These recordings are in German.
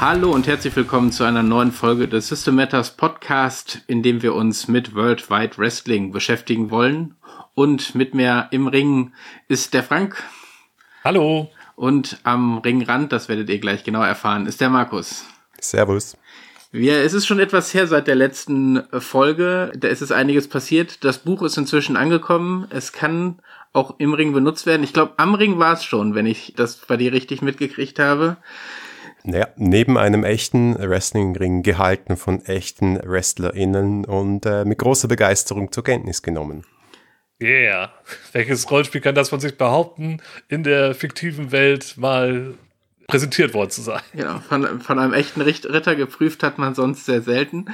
Hallo und herzlich willkommen zu einer neuen Folge des System Matters Podcast, in dem wir uns mit Worldwide Wrestling beschäftigen wollen. Und mit mir im Ring ist der Frank. Hallo. Und am Ringrand, das werdet ihr gleich genau erfahren, ist der Markus. Servus. Wir, es ist schon etwas her seit der letzten Folge. Da ist es einiges passiert. Das Buch ist inzwischen angekommen. Es kann auch im Ring benutzt werden. Ich glaube, am Ring war es schon, wenn ich das bei dir richtig mitgekriegt habe. Naja, neben einem echten Wrestlingring gehalten von echten WrestlerInnen und äh, mit großer Begeisterung zur Kenntnis genommen. Yeah. Welches Rollenspiel kann das von sich behaupten, in der fiktiven Welt mal präsentiert worden zu sein. Genau, von, von einem echten Ritter geprüft hat man sonst sehr selten.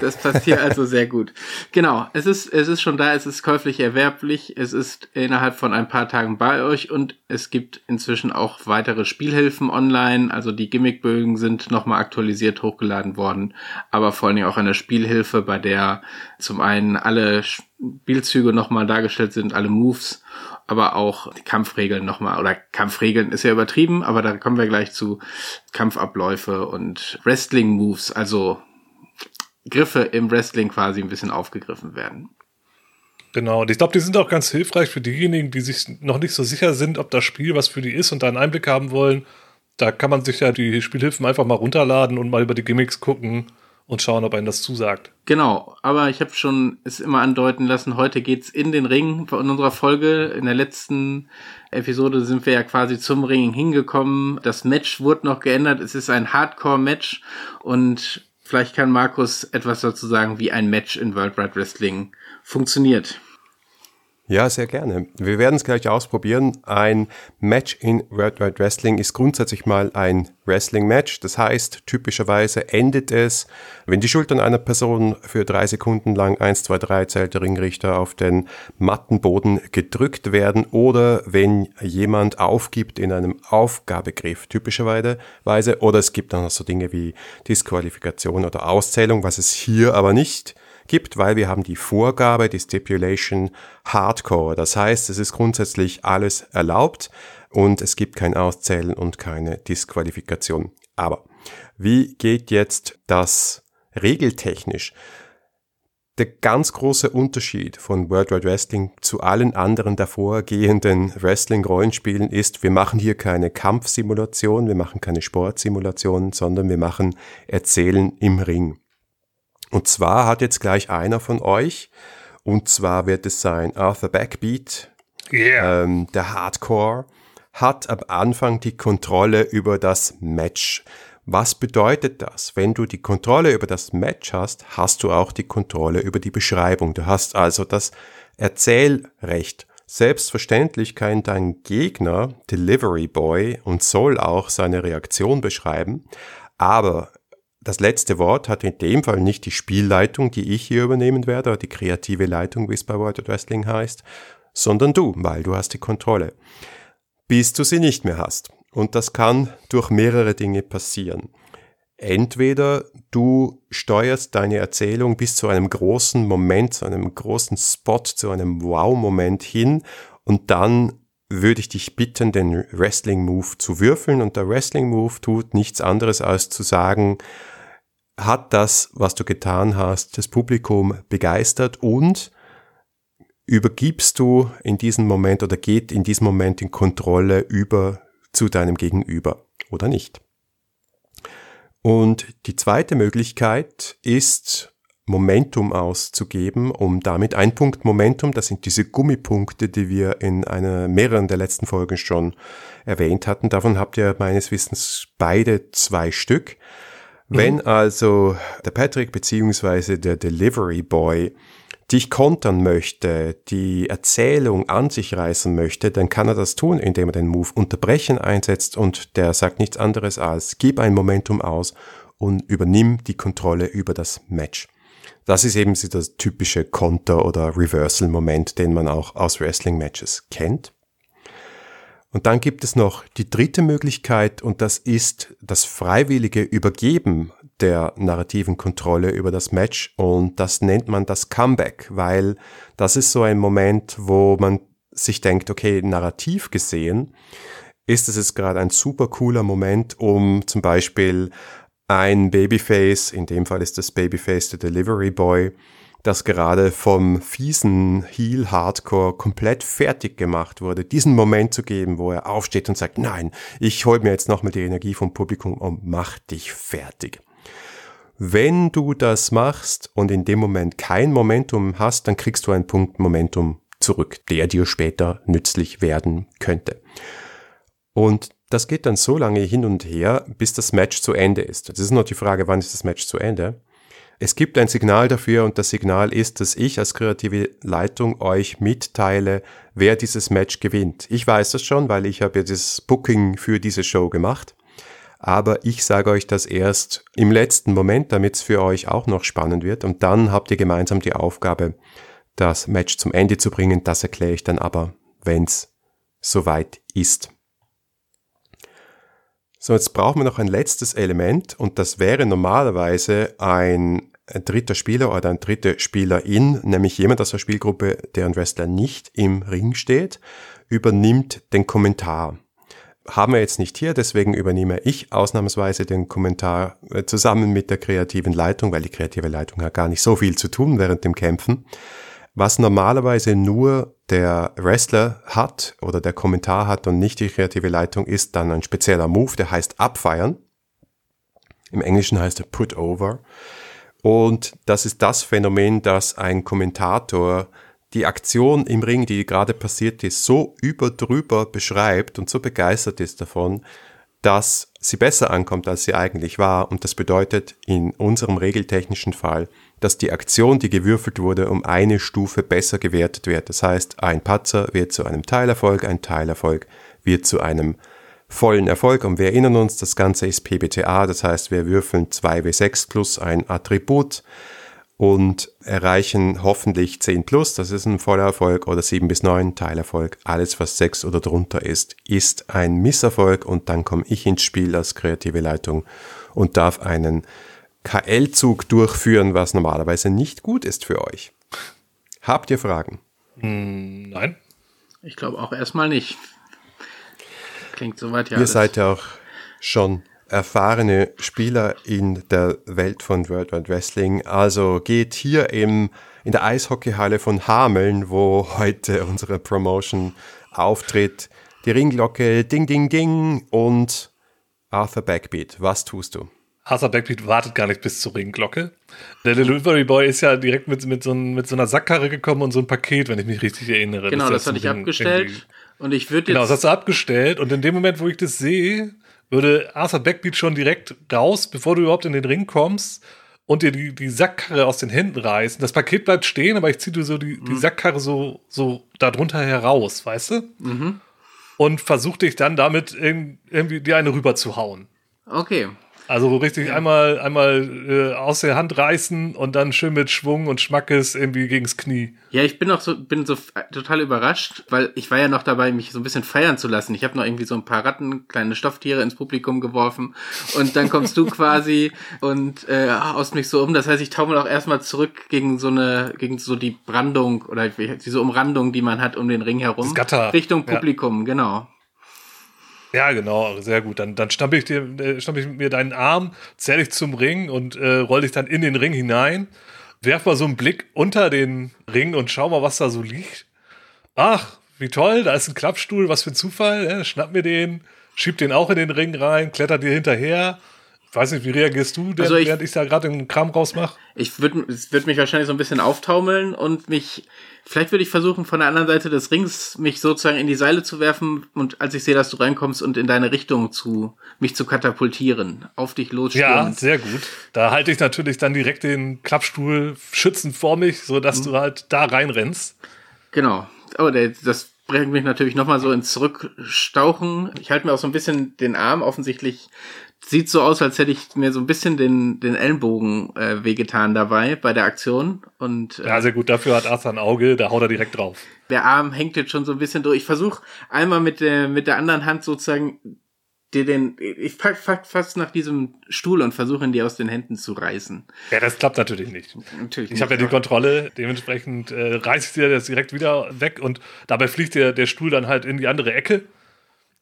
Das passt hier also sehr gut. Genau, es ist, es ist schon da, es ist käuflich erwerblich, es ist innerhalb von ein paar Tagen bei euch und es gibt inzwischen auch weitere Spielhilfen online. Also die Gimmickbögen sind nochmal aktualisiert hochgeladen worden, aber vor allen Dingen auch eine Spielhilfe, bei der zum einen alle Spielzüge nochmal dargestellt sind, alle Moves aber auch die Kampfregeln nochmal, oder Kampfregeln ist ja übertrieben, aber da kommen wir gleich zu Kampfabläufe und Wrestling-Moves, also Griffe im Wrestling quasi ein bisschen aufgegriffen werden. Genau, und ich glaube, die sind auch ganz hilfreich für diejenigen, die sich noch nicht so sicher sind, ob das Spiel was für die ist und da einen Einblick haben wollen. Da kann man sich ja die Spielhilfen einfach mal runterladen und mal über die Gimmicks gucken und schauen, ob einem das zusagt. Genau, aber ich habe schon es immer andeuten lassen, heute geht's in den Ring in unserer Folge. In der letzten Episode sind wir ja quasi zum Ring hingekommen. Das Match wurde noch geändert. Es ist ein Hardcore-Match und vielleicht kann Markus etwas dazu sagen, wie ein Match in World Wide Wrestling funktioniert. Ja, sehr gerne. Wir werden es gleich ausprobieren. Ein Match in World Wide Wrestling ist grundsätzlich mal ein Wrestling-Match. Das heißt, typischerweise endet es, wenn die Schultern einer Person für drei Sekunden lang 1, 2, 3 zählt der Ringrichter auf den Mattenboden gedrückt werden oder wenn jemand aufgibt in einem Aufgabegriff, typischerweise. Oder es gibt dann noch so Dinge wie Disqualifikation oder Auszählung, was es hier aber nicht gibt, weil wir haben die Vorgabe, die Stipulation Hardcore. Das heißt, es ist grundsätzlich alles erlaubt und es gibt kein Auszählen und keine Disqualifikation. Aber wie geht jetzt das regeltechnisch? Der ganz große Unterschied von World Wide Wrestling zu allen anderen davorgehenden Wrestling-Rollenspielen ist, wir machen hier keine Kampfsimulation, wir machen keine Sportsimulation, sondern wir machen Erzählen im Ring. Und zwar hat jetzt gleich einer von euch, und zwar wird es sein Arthur Backbeat, yeah. ähm, der Hardcore, hat am Anfang die Kontrolle über das Match. Was bedeutet das? Wenn du die Kontrolle über das Match hast, hast du auch die Kontrolle über die Beschreibung. Du hast also das Erzählrecht. Selbstverständlich kann dein Gegner Delivery Boy und soll auch seine Reaktion beschreiben, aber das letzte Wort hat in dem Fall nicht die Spielleitung, die ich hier übernehmen werde, oder die kreative Leitung, wie es bei World Wrestling heißt, sondern du, weil du hast die Kontrolle. Bis du sie nicht mehr hast. Und das kann durch mehrere Dinge passieren. Entweder du steuerst deine Erzählung bis zu einem großen Moment, zu einem großen Spot, zu einem Wow-Moment hin und dann würde ich dich bitten, den Wrestling-Move zu würfeln und der Wrestling-Move tut nichts anderes als zu sagen, hat das, was du getan hast, das Publikum begeistert und übergibst du in diesem Moment oder geht in diesem Moment in Kontrolle über zu deinem Gegenüber oder nicht. Und die zweite Möglichkeit ist, Momentum auszugeben, um damit ein Punkt Momentum, das sind diese Gummipunkte, die wir in einer mehreren der letzten Folgen schon erwähnt hatten. Davon habt ihr meines Wissens beide zwei Stück. Wenn mhm. also der Patrick beziehungsweise der Delivery Boy dich kontern möchte, die Erzählung an sich reißen möchte, dann kann er das tun, indem er den Move unterbrechen einsetzt und der sagt nichts anderes als gib ein Momentum aus und übernimm die Kontrolle über das Match. Das ist eben so das typische Konter- oder Reversal-Moment, den man auch aus Wrestling-Matches kennt. Und dann gibt es noch die dritte Möglichkeit und das ist das freiwillige Übergeben der narrativen Kontrolle über das Match. Und das nennt man das Comeback, weil das ist so ein Moment, wo man sich denkt, okay, narrativ gesehen ist es jetzt gerade ein super cooler Moment, um zum Beispiel ein Babyface, in dem Fall ist das Babyface der Delivery Boy, das gerade vom fiesen Heel Hardcore komplett fertig gemacht wurde, diesen Moment zu geben, wo er aufsteht und sagt, nein, ich hol mir jetzt nochmal die Energie vom Publikum und mach dich fertig. Wenn du das machst und in dem Moment kein Momentum hast, dann kriegst du einen Punkt Momentum zurück, der dir später nützlich werden könnte. Und das geht dann so lange hin und her, bis das Match zu Ende ist. Das ist nur die Frage, wann ist das Match zu Ende? Es gibt ein Signal dafür und das Signal ist, dass ich als kreative Leitung euch mitteile, wer dieses Match gewinnt. Ich weiß das schon, weil ich habe ja das Booking für diese Show gemacht. Aber ich sage euch das erst im letzten Moment, damit es für euch auch noch spannend wird. Und dann habt ihr gemeinsam die Aufgabe, das Match zum Ende zu bringen. Das erkläre ich dann aber, wenn es soweit ist. So, jetzt brauchen wir noch ein letztes Element und das wäre normalerweise ein dritter Spieler oder ein dritter Spielerin, nämlich jemand aus der Spielgruppe, deren Wrestler nicht im Ring steht, übernimmt den Kommentar. Haben wir jetzt nicht hier, deswegen übernehme ich ausnahmsweise den Kommentar äh, zusammen mit der kreativen Leitung, weil die kreative Leitung hat gar nicht so viel zu tun während dem Kämpfen. Was normalerweise nur der Wrestler hat oder der Kommentar hat und nicht die kreative Leitung, ist dann ein spezieller Move, der heißt abfeiern. Im Englischen heißt er put over. Und das ist das Phänomen, dass ein Kommentator die Aktion im Ring, die gerade passiert ist, so überdrüber beschreibt und so begeistert ist davon, dass sie besser ankommt, als sie eigentlich war. Und das bedeutet in unserem regeltechnischen Fall, dass die Aktion, die gewürfelt wurde, um eine Stufe besser gewertet wird. Das heißt, ein Patzer wird zu einem Teilerfolg, ein Teilerfolg wird zu einem vollen Erfolg. Und wir erinnern uns, das Ganze ist PBTA, das heißt, wir würfeln 2W6 plus ein Attribut und erreichen hoffentlich 10 plus, das ist ein voller Erfolg, oder 7 bis 9 Teilerfolg. Alles, was 6 oder drunter ist, ist ein Misserfolg und dann komme ich ins Spiel als kreative Leitung und darf einen KL-Zug durchführen, was normalerweise nicht gut ist für euch. Habt ihr Fragen? Hm, nein. Ich glaube auch erstmal nicht. Klingt soweit ja. Ihr alles. seid ja auch schon erfahrene Spieler in der Welt von World Wide Wrestling. Also geht hier im, in der Eishockeyhalle von Hameln, wo heute unsere Promotion auftritt, die Ringglocke Ding Ding Ding und Arthur Backbeat. Was tust du? Arthur Backbeat wartet gar nicht bis zur Ringglocke. Der Delivery Boy ist ja direkt mit, mit, so, mit so einer Sackkarre gekommen und so ein Paket, wenn ich mich richtig erinnere. Genau, das, das hatte ich abgestellt. Und ich würde Genau, das hast du abgestellt. Und in dem Moment, wo ich das sehe, würde Arthur Backbeat schon direkt raus, bevor du überhaupt in den Ring kommst und dir die, die Sackkarre aus den Händen reißen. Das Paket bleibt stehen, aber ich ziehe dir so die, mhm. die Sackkarre so, so darunter heraus, weißt du? Mhm. Und versuch dich dann damit irgendwie dir eine rüber zu hauen. Okay. Also richtig ja. einmal, einmal äh, aus der Hand reißen und dann schön mit Schwung und Schmackes irgendwie gegens Knie. Ja, ich bin auch so, bin so total überrascht, weil ich war ja noch dabei, mich so ein bisschen feiern zu lassen. Ich habe noch irgendwie so ein paar Ratten, kleine Stofftiere ins Publikum geworfen und dann kommst du quasi und äh, haust mich so um. Das heißt, ich taumel auch erstmal zurück gegen so eine, gegen so die Brandung oder diese Umrandung, die man hat um den Ring herum. Das Gatter. Richtung Publikum, ja. genau. Ja, genau, sehr gut. Dann, dann stampfe ich, dir, äh, ich mir deinen Arm, zähle ich zum Ring und äh, roll dich dann in den Ring hinein. Werf mal so einen Blick unter den Ring und schau mal, was da so liegt. Ach, wie toll, da ist ein Klappstuhl, was für ein Zufall. Äh, schnapp mir den, schieb den auch in den Ring rein, kletter dir hinterher. Ich weiß nicht, wie reagierst du, denn, also ich, während ich da gerade den Kram rausmache? Ich würde würd mich wahrscheinlich so ein bisschen auftaumeln und mich Vielleicht würde ich versuchen, von der anderen Seite des Rings mich sozusagen in die Seile zu werfen und als ich sehe, dass du reinkommst und in deine Richtung zu mich zu katapultieren, auf dich losstürmen. Ja, sehr gut. Da halte ich natürlich dann direkt den Klappstuhl schützend vor mich, so dass mhm. du halt da reinrennst. Genau. Oh, das bringt mich natürlich nochmal so ins Zurückstauchen. Ich halte mir auch so ein bisschen den Arm offensichtlich sieht so aus, als hätte ich mir so ein bisschen den, den Ellenbogen äh, wehgetan dabei bei der Aktion. Und, äh, ja, sehr gut. Dafür hat Arthur ein Auge, da haut er direkt drauf. Der Arm hängt jetzt schon so ein bisschen durch. Ich versuche einmal mit der, mit der anderen Hand sozusagen dir den, ich pack, pack fast nach diesem Stuhl und versuche ihn dir aus den Händen zu reißen. Ja, das klappt natürlich nicht. Natürlich ich habe ja die Kontrolle, dementsprechend äh, reiße ich dir das direkt wieder weg und dabei fliegt der, der Stuhl dann halt in die andere Ecke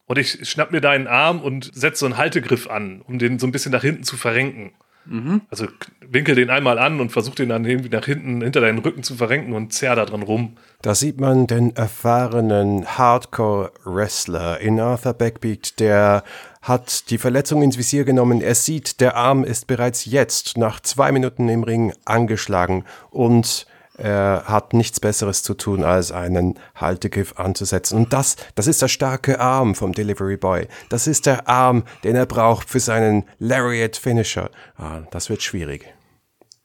Und ich schnapp mir deinen Arm und setze so einen Haltegriff an, um den so ein bisschen nach hinten zu verrenken. Mhm. Also winkel den einmal an und versuch den dann irgendwie nach hinten hinter deinen Rücken zu verrenken und zerr da dran rum. Da sieht man den erfahrenen Hardcore-Wrestler in Arthur Backbeat, der hat die Verletzung ins Visier genommen. Er sieht, der Arm ist bereits jetzt nach zwei Minuten im Ring angeschlagen und er hat nichts Besseres zu tun, als einen Haltegriff anzusetzen. Und das, das ist der starke Arm vom Delivery Boy. Das ist der Arm, den er braucht für seinen Lariat Finisher. Ah, das wird schwierig.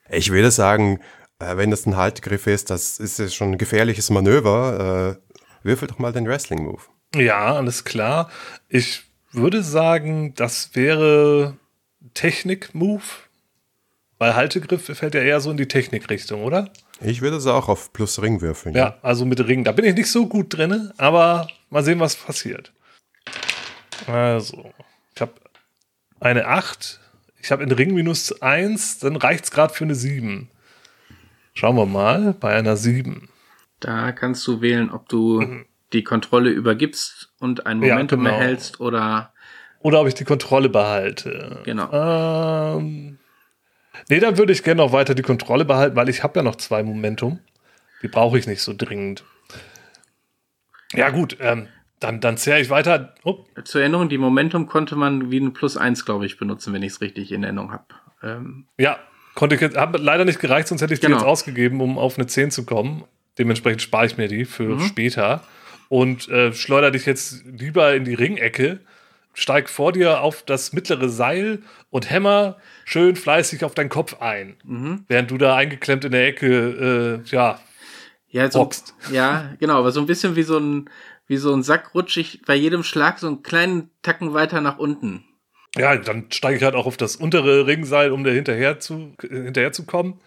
Ich würde sagen, äh, wenn das ein Haltegriff ist, das ist schon ein gefährliches Manöver. Äh, würfel doch mal den Wrestling Move. Ja, alles klar. Ich würde sagen, das wäre Technik-Move. Weil Haltegriff fällt ja eher so in die Technikrichtung, oder? Ich würde es auch auf plus Ring würfeln. Ja, ja, also mit Ring. Da bin ich nicht so gut drin, aber mal sehen, was passiert. Also, ich habe eine 8. Ich habe in Ring minus 1, dann reicht es gerade für eine 7. Schauen wir mal, bei einer 7. Da kannst du wählen, ob du mhm. die Kontrolle übergibst und ein Momentum ja, genau. erhältst oder. Oder ob ich die Kontrolle behalte. Genau. Ähm, Nee, dann würde ich gerne noch weiter die Kontrolle behalten, weil ich habe ja noch zwei Momentum. Die brauche ich nicht so dringend. Ja, gut, ähm, dann, dann zähre ich weiter. Oh. Zur Erinnerung, die Momentum konnte man wie ein Plus 1, glaube ich, benutzen, wenn ich es richtig in Erinnerung habe. Ähm. Ja, konnte ich jetzt, habe leider nicht gereicht, sonst hätte ich genau. die jetzt ausgegeben, um auf eine 10 zu kommen. Dementsprechend spare ich mir die für mhm. später und äh, schleudere dich jetzt lieber in die Ringecke steig vor dir auf das mittlere Seil und hämmer schön fleißig auf deinen Kopf ein, mhm. während du da eingeklemmt in der Ecke, äh, ja, ja, so, boxt. ja, genau, aber so ein bisschen wie so ein, wie so ein Sack rutschig bei jedem Schlag so einen kleinen Tacken weiter nach unten. Ja, dann steige ich halt auch auf das untere Ringseil, um da hinterher zu, hinterher zu kommen.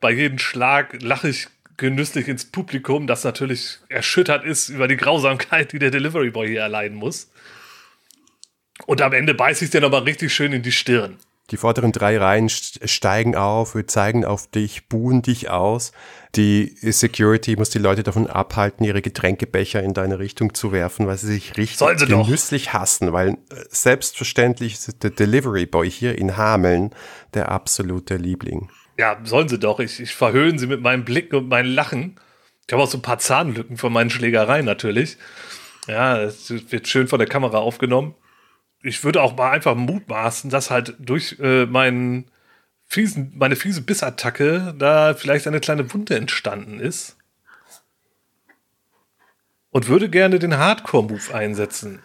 Bei jedem Schlag lache ich genüsslich ins Publikum, das natürlich erschüttert ist über die Grausamkeit, die der Delivery Boy hier erleiden muss. Und am Ende beißt sich der nochmal richtig schön in die Stirn. Die vorderen drei Reihen steigen auf, wir zeigen auf dich, buhen dich aus. Die Security muss die Leute davon abhalten, ihre Getränkebecher in deine Richtung zu werfen, weil sie sich richtig sie genüsslich hassen, weil äh, selbstverständlich ist der Delivery Boy hier in Hameln der absolute Liebling. Ja, sollen sie doch. Ich, ich verhöhne sie mit meinem Blick und meinem Lachen. Ich habe auch so ein paar Zahnlücken von meinen Schlägereien natürlich. Ja, es wird schön von der Kamera aufgenommen ich würde auch mal einfach mutmaßen, dass halt durch äh, meinen fiesen, meine fiese Bissattacke da vielleicht eine kleine Wunde entstanden ist. Und würde gerne den Hardcore-Move einsetzen.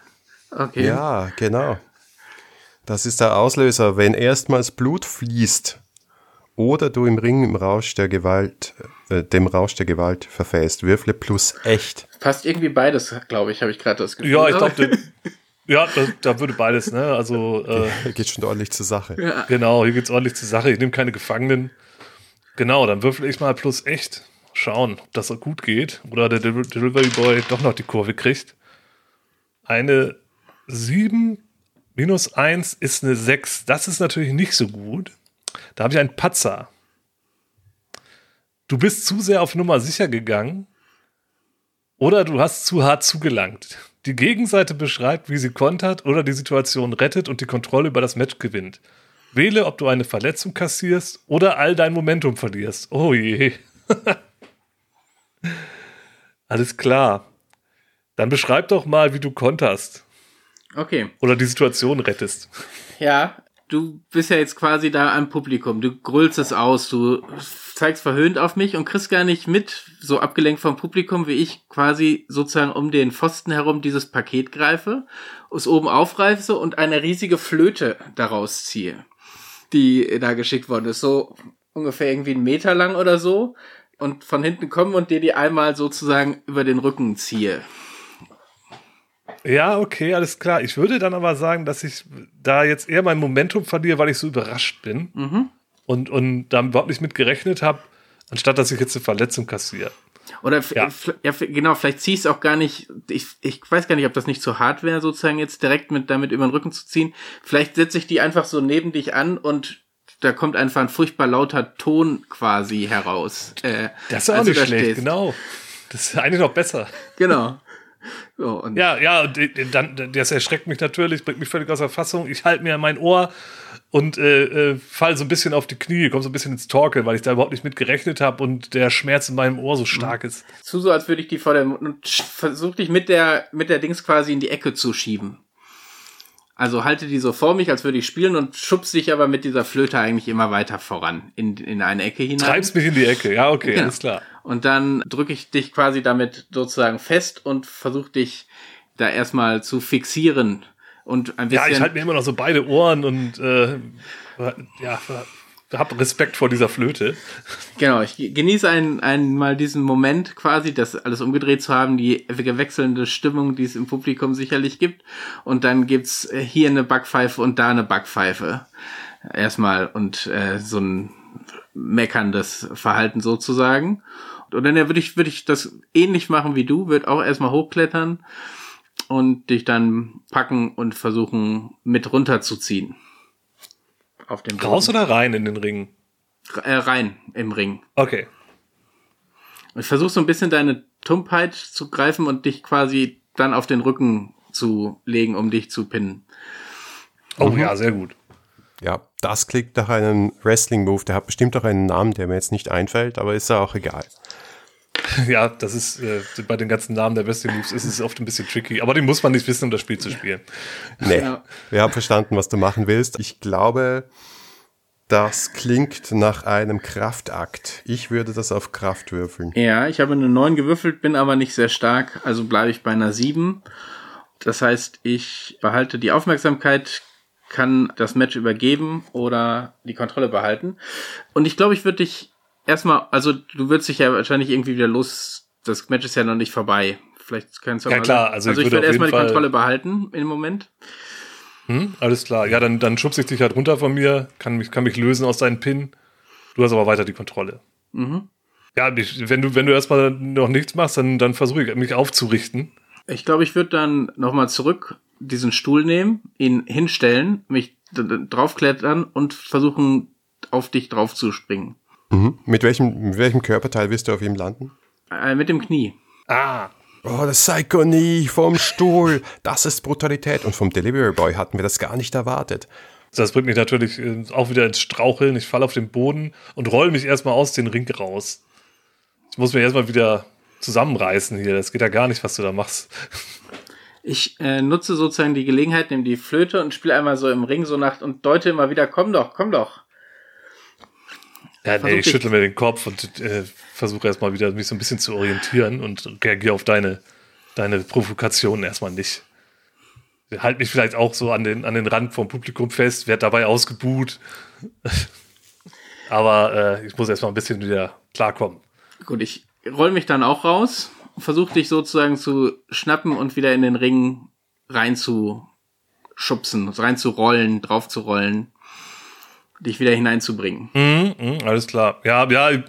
Okay. Ja, genau. Das ist der Auslöser, wenn erstmals Blut fließt oder du im Ring im Rausch der Gewalt, äh, dem Rausch der Gewalt verfällst. Würfle plus echt. Fast irgendwie beides, glaube ich, habe ich gerade das Gefühl. Ja, ich glaube, Ja, da, da, würde beides, ne? Also. Äh, geht schon ordentlich zur Sache. Ja. Genau, hier geht's ordentlich zur Sache. Ich nehme keine Gefangenen. Genau, dann würfel ich mal plus echt. Schauen, ob das gut geht. Oder der Delivery Boy doch noch die Kurve kriegt. Eine 7 minus 1 ist eine 6. Das ist natürlich nicht so gut. Da habe ich einen Patzer. Du bist zu sehr auf Nummer sicher gegangen. Oder du hast zu hart zugelangt die Gegenseite beschreibt, wie sie kontert oder die Situation rettet und die Kontrolle über das Match gewinnt. Wähle, ob du eine Verletzung kassierst oder all dein Momentum verlierst. Oh je. Alles klar. Dann beschreib doch mal, wie du konterst. Okay. Oder die Situation rettest. Ja, du bist ja jetzt quasi da am Publikum. Du grüllst es aus. Du zeigst verhöhnt auf mich und kriegst gar nicht mit, so abgelenkt vom Publikum, wie ich quasi sozusagen um den Pfosten herum dieses Paket greife, es oben aufreiße und eine riesige Flöte daraus ziehe, die da geschickt worden ist. So ungefähr irgendwie einen Meter lang oder so. Und von hinten kommen und dir die einmal sozusagen über den Rücken ziehe. Ja, okay, alles klar. Ich würde dann aber sagen, dass ich da jetzt eher mein Momentum verliere, weil ich so überrascht bin. Mhm und, und da überhaupt nicht mit gerechnet habe, anstatt dass ich jetzt eine Verletzung kassiere. Oder ja. ja genau, vielleicht zieh ich es auch gar nicht, ich, ich weiß gar nicht, ob das nicht zu hart wäre, sozusagen jetzt direkt mit damit über den Rücken zu ziehen. Vielleicht setze ich die einfach so neben dich an und da kommt einfach ein furchtbar lauter Ton quasi heraus. Äh, das ist auch nicht schlecht, stehst. genau. Das ist eigentlich noch besser. Genau. So, ja, ja, und dann, das erschreckt mich natürlich, bringt mich völlig aus der Fassung. Ich halte mir mein Ohr und äh, äh, fall so ein bisschen auf die Knie, komme so ein bisschen ins Torkel, weil ich da überhaupt nicht mit gerechnet habe und der Schmerz in meinem Ohr so stark ist. Zu so, als würde ich die vor der und versuch dich mit der mit der Dings quasi in die Ecke zu schieben. Also halte die so vor mich, als würde ich spielen und schubst dich aber mit dieser Flöte eigentlich immer weiter voran in, in eine Ecke hinein. Treibst mich in die Ecke, ja, okay, genau. alles klar. Und dann drücke ich dich quasi damit sozusagen fest und versuche dich da erstmal zu fixieren und ein bisschen. Ja, ich halte mir immer noch so beide Ohren und äh, ja, hab Respekt vor dieser Flöte. Genau, ich genieße ein, einmal diesen Moment quasi, das alles umgedreht zu haben, die gewechselnde Stimmung, die es im Publikum sicherlich gibt. Und dann gibt's hier eine Backpfeife und da eine Backpfeife. Erstmal und äh, so ein meckerndes Verhalten sozusagen. Und dann würde ich, würde ich das ähnlich machen wie du, würde auch erstmal hochklettern und dich dann packen und versuchen mit runterzuziehen auf dem Raus oder rein in den Ring? Äh, rein im Ring. Okay. Ich versuche so ein bisschen deine Tumpheit zu greifen und dich quasi dann auf den Rücken zu legen, um dich zu pinnen. Oh mhm. ja, sehr gut. Ja, das klingt nach einem Wrestling-Move. Der hat bestimmt auch einen Namen, der mir jetzt nicht einfällt, aber ist ja auch egal. Ja, das ist äh, bei den ganzen Namen der Wrestling Moves ist es oft ein bisschen tricky, aber den muss man nicht wissen, um das Spiel zu spielen. Nee, ja. wir haben verstanden, was du machen willst. Ich glaube, das klingt nach einem Kraftakt. Ich würde das auf Kraft würfeln. Ja, ich habe eine 9 gewürfelt, bin aber nicht sehr stark, also bleibe ich bei einer 7. Das heißt, ich behalte die Aufmerksamkeit, kann das Match übergeben oder die Kontrolle behalten. Und ich glaube, ich würde dich erstmal, also du würdest dich ja wahrscheinlich irgendwie wieder los. Das Match ist ja noch nicht vorbei. Vielleicht kannst du Ja, klar, also, also ich, ich würde erstmal die Kontrolle behalten im Moment. Hm, alles klar. Ja, dann, dann schubse ich dich halt runter von mir, kann mich, kann mich lösen aus deinen Pin. Du hast aber weiter die Kontrolle. Mhm. Ja, wenn du, wenn du erstmal noch nichts machst, dann, dann versuche ich mich aufzurichten. Ich glaube, ich würde dann nochmal zurück diesen Stuhl nehmen, ihn hinstellen, mich draufklettern und versuchen, auf dich drauf zu springen. Mhm. Mit, welchem, mit welchem Körperteil wirst du auf ihm landen? Äh, mit dem Knie. Ah. Oh, das Psycho-Knie vom Stuhl. Das ist Brutalität. Und vom Delivery Boy hatten wir das gar nicht erwartet. Das bringt mich natürlich äh, auch wieder ins Straucheln. Ich falle auf den Boden und roll mich erstmal aus dem Ring raus. Ich muss mich erstmal wieder zusammenreißen hier. Das geht ja gar nicht, was du da machst. Ich äh, nutze sozusagen die Gelegenheit, nehme die Flöte und spiele einmal so im Ring so nach und deute immer wieder, komm doch, komm doch. Ja, nee, ich schüttle mir den Kopf und äh, versuche erstmal wieder mich so ein bisschen zu orientieren und reagiere auf deine, deine Provokation erstmal nicht. Halt mich vielleicht auch so an den, an den Rand vom Publikum fest, werde dabei ausgebuht. Aber äh, ich muss erstmal ein bisschen wieder klarkommen. Gut, ich roll mich dann auch raus, versuche dich sozusagen zu schnappen und wieder in den Ring reinzuschubsen, reinzurollen, draufzurollen dich wieder hineinzubringen. Mhm, mh, alles klar. Ja, ja,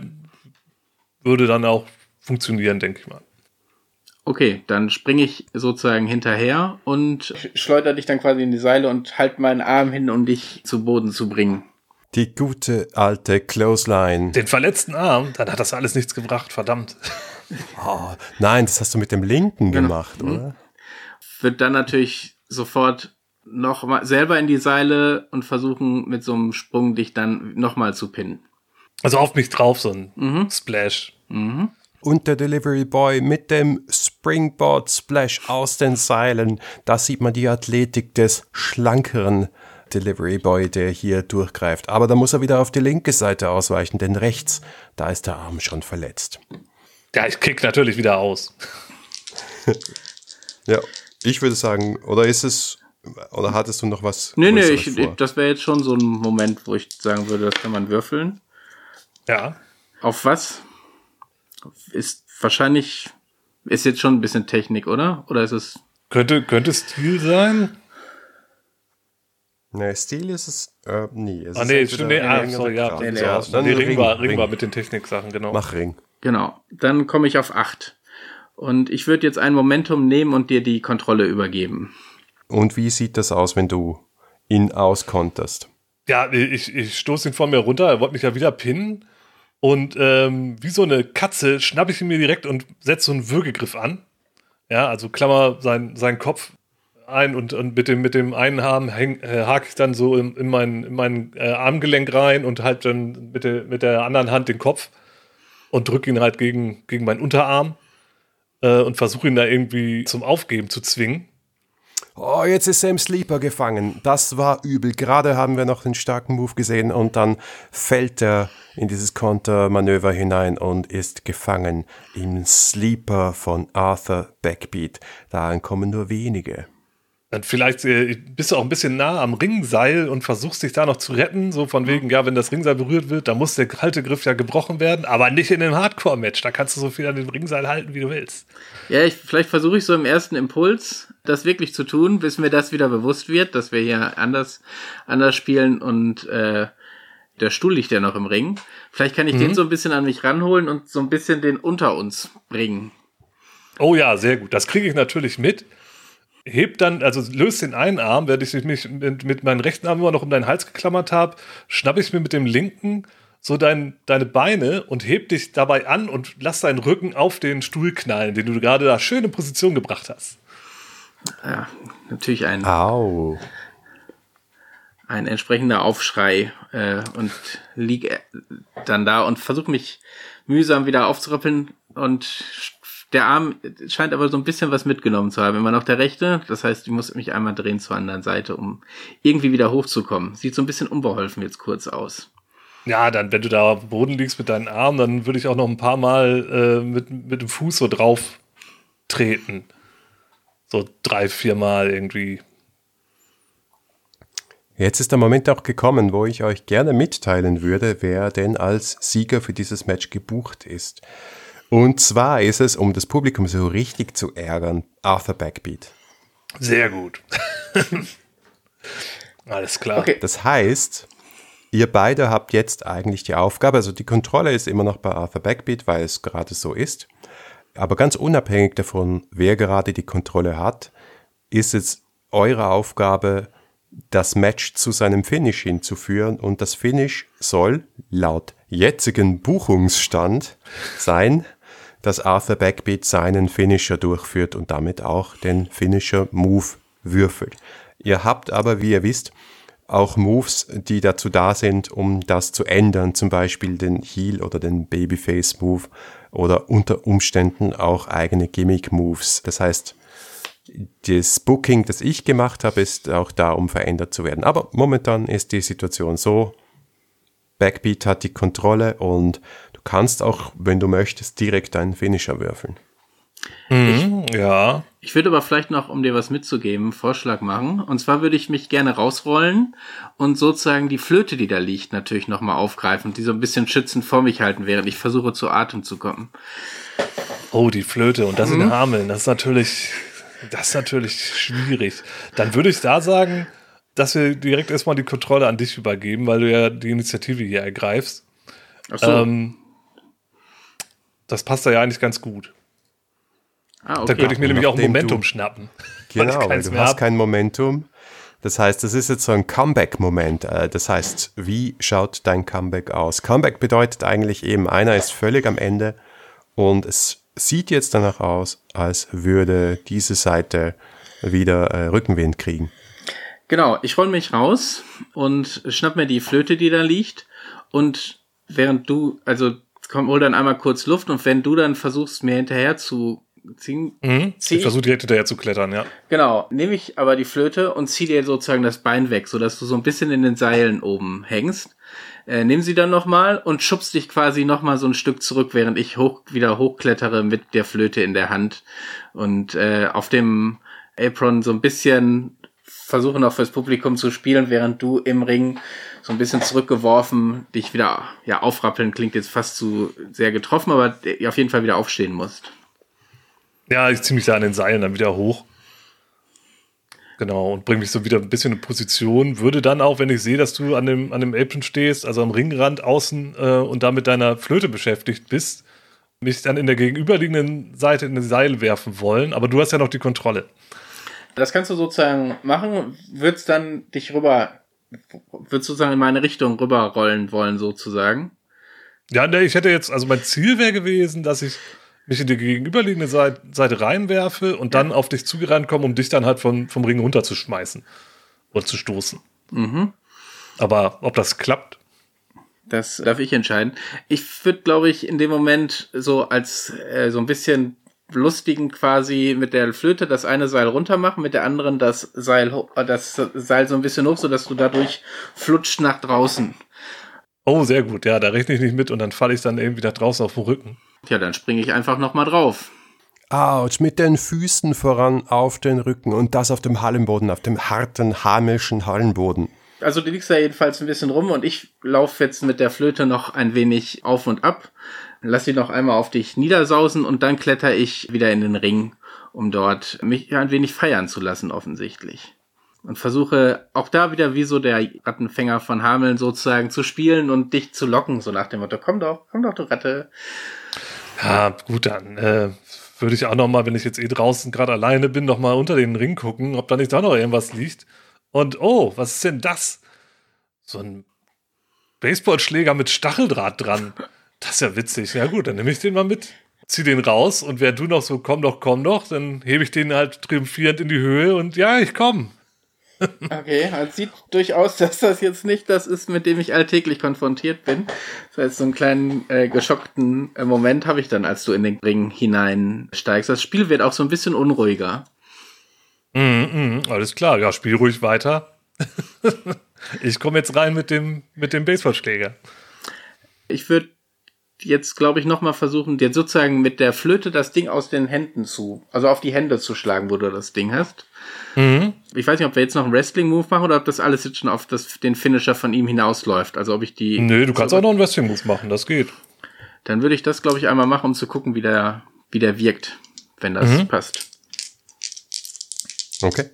würde dann auch funktionieren, denke ich mal. Okay, dann springe ich sozusagen hinterher und schleudere dich dann quasi in die Seile und halt meinen Arm hin, um dich zu Boden zu bringen. Die gute alte Clothesline. Den verletzten Arm, dann hat das alles nichts gebracht, verdammt. Oh, nein, das hast du mit dem linken genau. gemacht, mhm. oder? Wird dann natürlich sofort noch mal selber in die Seile und versuchen mit so einem Sprung dich dann nochmal zu pinnen. Also auf mich drauf, so ein mhm. Splash. Mhm. Und der Delivery Boy mit dem Springboard Splash aus den Seilen. Da sieht man die Athletik des schlankeren Delivery Boy, der hier durchgreift. Aber da muss er wieder auf die linke Seite ausweichen, denn rechts, da ist der Arm schon verletzt. Ja, ich kick natürlich wieder aus. ja, ich würde sagen, oder ist es oder hattest du noch was? Nee, nee, ich, das wäre jetzt schon so ein Moment, wo ich sagen würde, das kann man würfeln. Ja. Auf was? Ist wahrscheinlich, ist jetzt schon ein bisschen Technik, oder? Oder ist es. Könnte, könnte Stil sein? Nee, Stil ist es äh, nie. Es ah, nee, stimmt, nee, ah, sorry, ja. Nee, nee, ja. Dann nee, Ring, Ring, war, Ring, Ring war mit den Techniksachen, genau. Mach Ring. Genau. Dann komme ich auf 8. Und ich würde jetzt ein Momentum nehmen und dir die Kontrolle übergeben. Und wie sieht das aus, wenn du ihn auskonterst? Ja, ich, ich stoße ihn vor mir runter, er wollte mich ja wieder pinnen. Und ähm, wie so eine Katze schnappe ich ihn mir direkt und setze so einen Würgegriff an. Ja, also klammer sein, seinen Kopf ein und, und mit, dem, mit dem einen Arm häng, äh, hake ich dann so in, in mein, in mein äh, Armgelenk rein und halt dann mit der, mit der anderen Hand den Kopf und drücke ihn halt gegen, gegen meinen Unterarm äh, und versuche ihn da irgendwie zum Aufgeben zu zwingen. Oh, jetzt ist im Sleeper gefangen. Das war übel. Gerade haben wir noch den starken Move gesehen und dann fällt er in dieses Kontermanöver hinein und ist gefangen im Sleeper von Arthur Backbeat. Daran kommen nur wenige. Dann vielleicht äh, bist du auch ein bisschen nah am Ringseil und versuchst dich da noch zu retten, so von wegen, ja, wenn das Ringseil berührt wird, dann muss der Haltegriff ja gebrochen werden, aber nicht in einem Hardcore-Match. Da kannst du so viel an dem Ringseil halten, wie du willst. Ja, ich, vielleicht versuche ich so im ersten Impuls, das wirklich zu tun, bis mir das wieder bewusst wird, dass wir hier anders, anders spielen und äh, der Stuhl liegt ja noch im Ring. Vielleicht kann ich mhm. den so ein bisschen an mich ranholen und so ein bisschen den unter uns bringen. Oh ja, sehr gut. Das kriege ich natürlich mit hebt dann, also löst den einen Arm, während ich mich mit, mit meinem rechten Arm immer noch um deinen Hals geklammert habe, schnapp ich mir mit dem linken so dein, deine Beine und heb dich dabei an und lass deinen Rücken auf den Stuhl knallen, den du gerade da schön in Position gebracht hast. Ja, natürlich ein. Au. Ein entsprechender Aufschrei äh, und lieg dann da und versuche mich mühsam wieder aufzurappeln und der Arm scheint aber so ein bisschen was mitgenommen zu haben. Immer noch der rechte. Das heißt, ich muss mich einmal drehen zur anderen Seite, um irgendwie wieder hochzukommen. Sieht so ein bisschen unbeholfen jetzt kurz aus. Ja, dann, wenn du da am Boden liegst mit deinen Armen, dann würde ich auch noch ein paar Mal äh, mit, mit dem Fuß so drauf treten. So drei, vier Mal irgendwie. Jetzt ist der Moment auch gekommen, wo ich euch gerne mitteilen würde, wer denn als Sieger für dieses Match gebucht ist. Und zwar ist es, um das Publikum so richtig zu ärgern, Arthur Backbeat. Sehr gut. Alles klar. Okay. Das heißt, ihr beide habt jetzt eigentlich die Aufgabe, also die Kontrolle ist immer noch bei Arthur Backbeat, weil es gerade so ist. Aber ganz unabhängig davon, wer gerade die Kontrolle hat, ist es eure Aufgabe, das Match zu seinem Finish hinzuführen. Und das Finish soll laut jetzigen Buchungsstand sein, dass Arthur Backbeat seinen Finisher durchführt und damit auch den Finisher Move würfelt. Ihr habt aber, wie ihr wisst, auch Moves, die dazu da sind, um das zu ändern, zum Beispiel den Heel oder den Babyface Move oder unter Umständen auch eigene Gimmick Moves. Das heißt, das Booking, das ich gemacht habe, ist auch da, um verändert zu werden. Aber momentan ist die Situation so, Backbeat hat die Kontrolle und kannst auch, wenn du möchtest, direkt einen Finisher würfeln. Mhm, ich, ja. Ich würde aber vielleicht noch, um dir was mitzugeben, einen Vorschlag machen. Und zwar würde ich mich gerne rausrollen und sozusagen die Flöte, die da liegt, natürlich nochmal aufgreifen und die so ein bisschen schützend vor mich halten, während ich versuche zu Atem zu kommen. Oh, die Flöte und das mhm. in Hameln, das ist natürlich, das ist natürlich schwierig. Dann würde ich da sagen, dass wir direkt erstmal die Kontrolle an dich übergeben, weil du ja die Initiative hier ergreifst. Ach so. Ähm, das passt da ja eigentlich ganz gut. Ah, okay. Da könnte ich mir nämlich auch ein Momentum du, schnappen. Genau, weil du hast hab. kein Momentum. Das heißt, das ist jetzt so ein Comeback-Moment. Äh, das heißt, wie schaut dein Comeback aus? Comeback bedeutet eigentlich eben, einer ist völlig am Ende und es sieht jetzt danach aus, als würde diese Seite wieder äh, Rückenwind kriegen. Genau, ich roll mich raus und schnapp mir die Flöte, die da liegt und während du, also komm, hol dann einmal kurz Luft und wenn du dann versuchst, mir hinterher zu ziehen, mhm. zieh ich versuche direkt hinterher zu klettern, ja. Genau, nehme ich aber die Flöte und zieh dir sozusagen das Bein weg, sodass du so ein bisschen in den Seilen oben hängst. Äh, nimm sie dann nochmal und schubst dich quasi nochmal so ein Stück zurück, während ich hoch, wieder hochklettere mit der Flöte in der Hand und äh, auf dem Apron so ein bisschen versuche noch fürs Publikum zu spielen, während du im Ring so ein bisschen zurückgeworfen, dich wieder ja aufrappeln klingt jetzt fast zu sehr getroffen, aber auf jeden Fall wieder aufstehen musst. Ja, ich ziehe mich da an den Seilen dann wieder hoch. Genau, und bringe mich so wieder ein bisschen in Position. Würde dann auch, wenn ich sehe, dass du an dem, an dem Apron stehst, also am Ringrand außen äh, und da mit deiner Flöte beschäftigt bist, mich dann in der gegenüberliegenden Seite in den Seil werfen wollen. Aber du hast ja noch die Kontrolle. Das kannst du sozusagen machen, würdest dann dich rüber würdest du sozusagen in meine Richtung rüberrollen wollen, sozusagen? Ja, ne, ich hätte jetzt, also mein Ziel wäre gewesen, dass ich mich in die gegenüberliegende Seite, Seite reinwerfe und dann auf dich zugerannt komme, um dich dann halt vom, vom Ring runterzuschmeißen oder zu stoßen. Mhm. Aber ob das klappt? Das darf ich entscheiden. Ich würde, glaube ich, in dem Moment so als äh, so ein bisschen lustigen quasi mit der Flöte das eine Seil runter machen, mit der anderen das Seil, äh, das Seil so ein bisschen hoch, so dass du dadurch flutscht nach draußen. Oh, sehr gut. Ja, da rechne ich nicht mit und dann falle ich dann irgendwie da draußen auf den Rücken. Tja, dann springe ich einfach noch mal drauf. Autsch, mit den Füßen voran auf den Rücken und das auf dem Hallenboden, auf dem harten, hamischen Hallenboden. Also du liegst da jedenfalls ein bisschen rum und ich laufe jetzt mit der Flöte noch ein wenig auf und ab. Lass sie noch einmal auf dich niedersausen und dann kletter ich wieder in den Ring, um dort mich ein wenig feiern zu lassen, offensichtlich. Und versuche auch da wieder wie so der Rattenfänger von Hameln sozusagen zu spielen und dich zu locken, so nach dem Motto, komm doch, komm doch, du Ratte. Ja, gut, dann äh, würde ich auch noch mal, wenn ich jetzt eh draußen gerade alleine bin, noch mal unter den Ring gucken, ob da nicht da noch irgendwas liegt. Und oh, was ist denn das? So ein Baseballschläger mit Stacheldraht dran. Das ist ja witzig. Ja gut, dann nehme ich den mal mit, zieh den raus und während du noch so komm doch, komm doch, dann hebe ich den halt triumphierend in die Höhe und ja, ich komm. Okay, es sieht durchaus, dass das jetzt nicht das ist, mit dem ich alltäglich konfrontiert bin. Das heißt, so einen kleinen äh, geschockten äh, Moment habe ich dann, als du in den Ring hineinsteigst. Das Spiel wird auch so ein bisschen unruhiger. Mhm, mh, alles klar, ja, spiel ruhig weiter. ich komme jetzt rein mit dem, mit dem Baseballschläger. Ich würde jetzt, glaube ich, nochmal versuchen, dir sozusagen mit der Flöte das Ding aus den Händen zu, also auf die Hände zu schlagen, wo du das Ding hast. Mhm. Ich weiß nicht, ob wir jetzt noch einen Wrestling-Move machen oder ob das alles jetzt schon auf das, den Finisher von ihm hinausläuft. Also ob ich die. Nö, du kannst auch noch einen Wrestling-Move machen, das geht. Dann würde ich das, glaube ich, einmal machen, um zu gucken, wie der, wie der wirkt, wenn das Mhm. passt. Okay.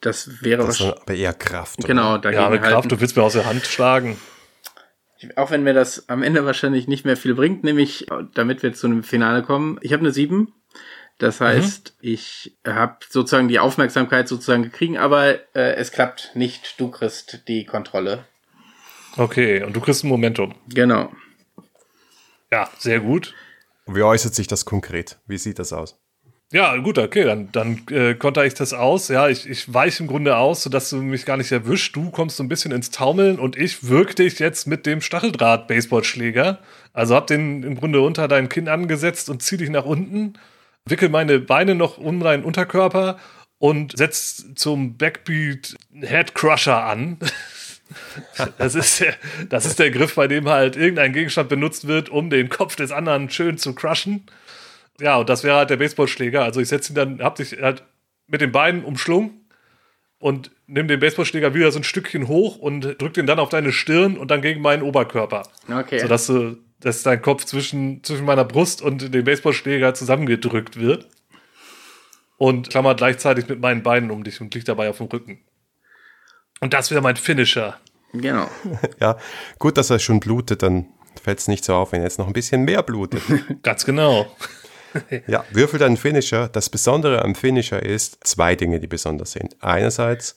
Das wäre Das aber eher Kraft. Genau, dagegen Ja, mit Kraft, du willst mir aus der Hand schlagen. Auch wenn mir das am Ende wahrscheinlich nicht mehr viel bringt, nämlich, damit wir zu einem Finale kommen. Ich habe eine 7. Das heißt, ich habe sozusagen die Aufmerksamkeit sozusagen gekriegt, aber äh, es klappt nicht. Du kriegst die Kontrolle. Okay, und du kriegst ein Momentum. Genau. Ja, sehr gut. Wie äußert sich das konkret? Wie sieht das aus? Ja, gut, okay, dann, dann äh, konnte ich das aus. Ja, ich, ich weiche im Grunde aus, sodass du mich gar nicht erwischt. Du kommst so ein bisschen ins Taumeln und ich wirke dich jetzt mit dem Stacheldraht-Baseballschläger. Also hab den im Grunde unter dein Kinn angesetzt und zieh dich nach unten, wickel meine Beine noch um deinen Unterkörper und setz zum Backbeat Head Crusher an. Das ist, der, das ist der Griff, bei dem halt irgendein Gegenstand benutzt wird, um den Kopf des anderen schön zu crushen. Ja, und das wäre halt der Baseballschläger. Also ich setze ihn dann, hab dich halt mit den Beinen umschlungen und nimm den Baseballschläger wieder so ein Stückchen hoch und drück den dann auf deine Stirn und dann gegen meinen Oberkörper. Okay. Sodass du, dass dein Kopf zwischen, zwischen meiner Brust und dem Baseballschläger zusammengedrückt wird. Und klammert gleichzeitig mit meinen Beinen um dich und liegt dabei auf dem Rücken. Und das wäre mein Finisher. genau. Ja, gut, dass er schon blutet, dann fällt es nicht so auf, wenn jetzt noch ein bisschen mehr blutet. Ganz genau. ja, würfel einen Finisher. Das Besondere am Finisher ist zwei Dinge, die besonders sind. Einerseits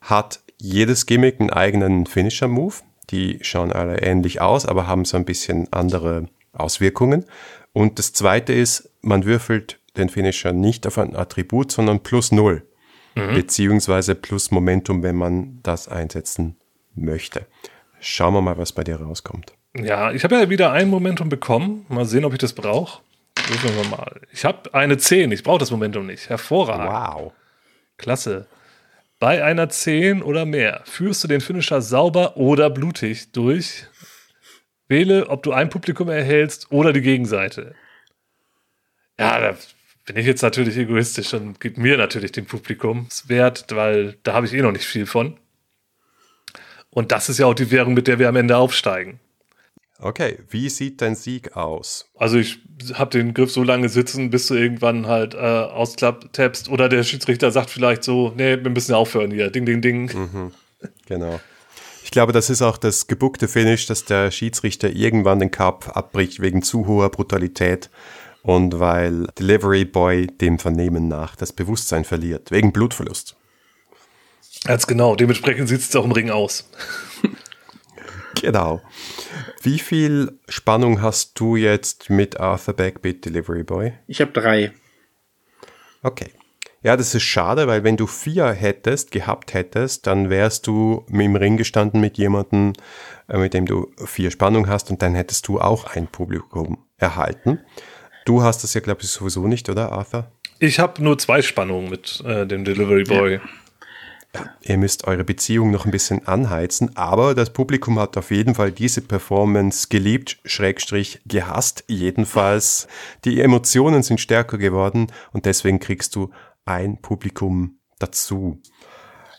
hat jedes Gimmick einen eigenen Finisher-Move. Die schauen alle ähnlich aus, aber haben so ein bisschen andere Auswirkungen. Und das zweite ist, man würfelt den Finisher nicht auf ein Attribut, sondern plus null. Beziehungsweise plus Momentum, wenn man das einsetzen möchte. Schauen wir mal, was bei dir rauskommt. Ja, ich habe ja wieder ein Momentum bekommen. Mal sehen, ob ich das brauche. Rufen wir mal. Ich habe eine 10. Ich brauche das Momentum nicht. Hervorragend. Wow. Klasse. Bei einer 10 oder mehr führst du den Finisher sauber oder blutig durch. Wähle, ob du ein Publikum erhältst oder die Gegenseite. Ja, da bin ich jetzt natürlich egoistisch und gebe mir natürlich den Publikumswert, weil da habe ich eh noch nicht viel von. Und das ist ja auch die Währung, mit der wir am Ende aufsteigen. Okay, wie sieht dein Sieg aus? Also ich habe den Griff so lange sitzen, bis du irgendwann halt äh, ausklappst oder der Schiedsrichter sagt vielleicht so, nee, wir müssen aufhören hier, ding, ding, ding. Genau. Ich glaube, das ist auch das gebuckte Finish, dass der Schiedsrichter irgendwann den Cup abbricht wegen zu hoher Brutalität und weil Delivery Boy dem Vernehmen nach das Bewusstsein verliert, wegen Blutverlust. Ganz genau, dementsprechend sieht es auch im Ring aus. genau. Wie viel Spannung hast du jetzt mit Arthur Backbeat Delivery Boy? Ich habe drei. Okay. Ja, das ist schade, weil wenn du vier hättest, gehabt hättest, dann wärst du im Ring gestanden mit jemandem, äh, mit dem du vier Spannung hast und dann hättest du auch ein Publikum erhalten. Du hast das ja, glaube ich, sowieso nicht, oder, Arthur? Ich habe nur zwei Spannungen mit äh, dem Delivery Boy. Ja. Ihr müsst eure Beziehung noch ein bisschen anheizen, aber das Publikum hat auf jeden Fall diese Performance geliebt, Schrägstrich gehasst. Jedenfalls, die Emotionen sind stärker geworden und deswegen kriegst du ein Publikum dazu.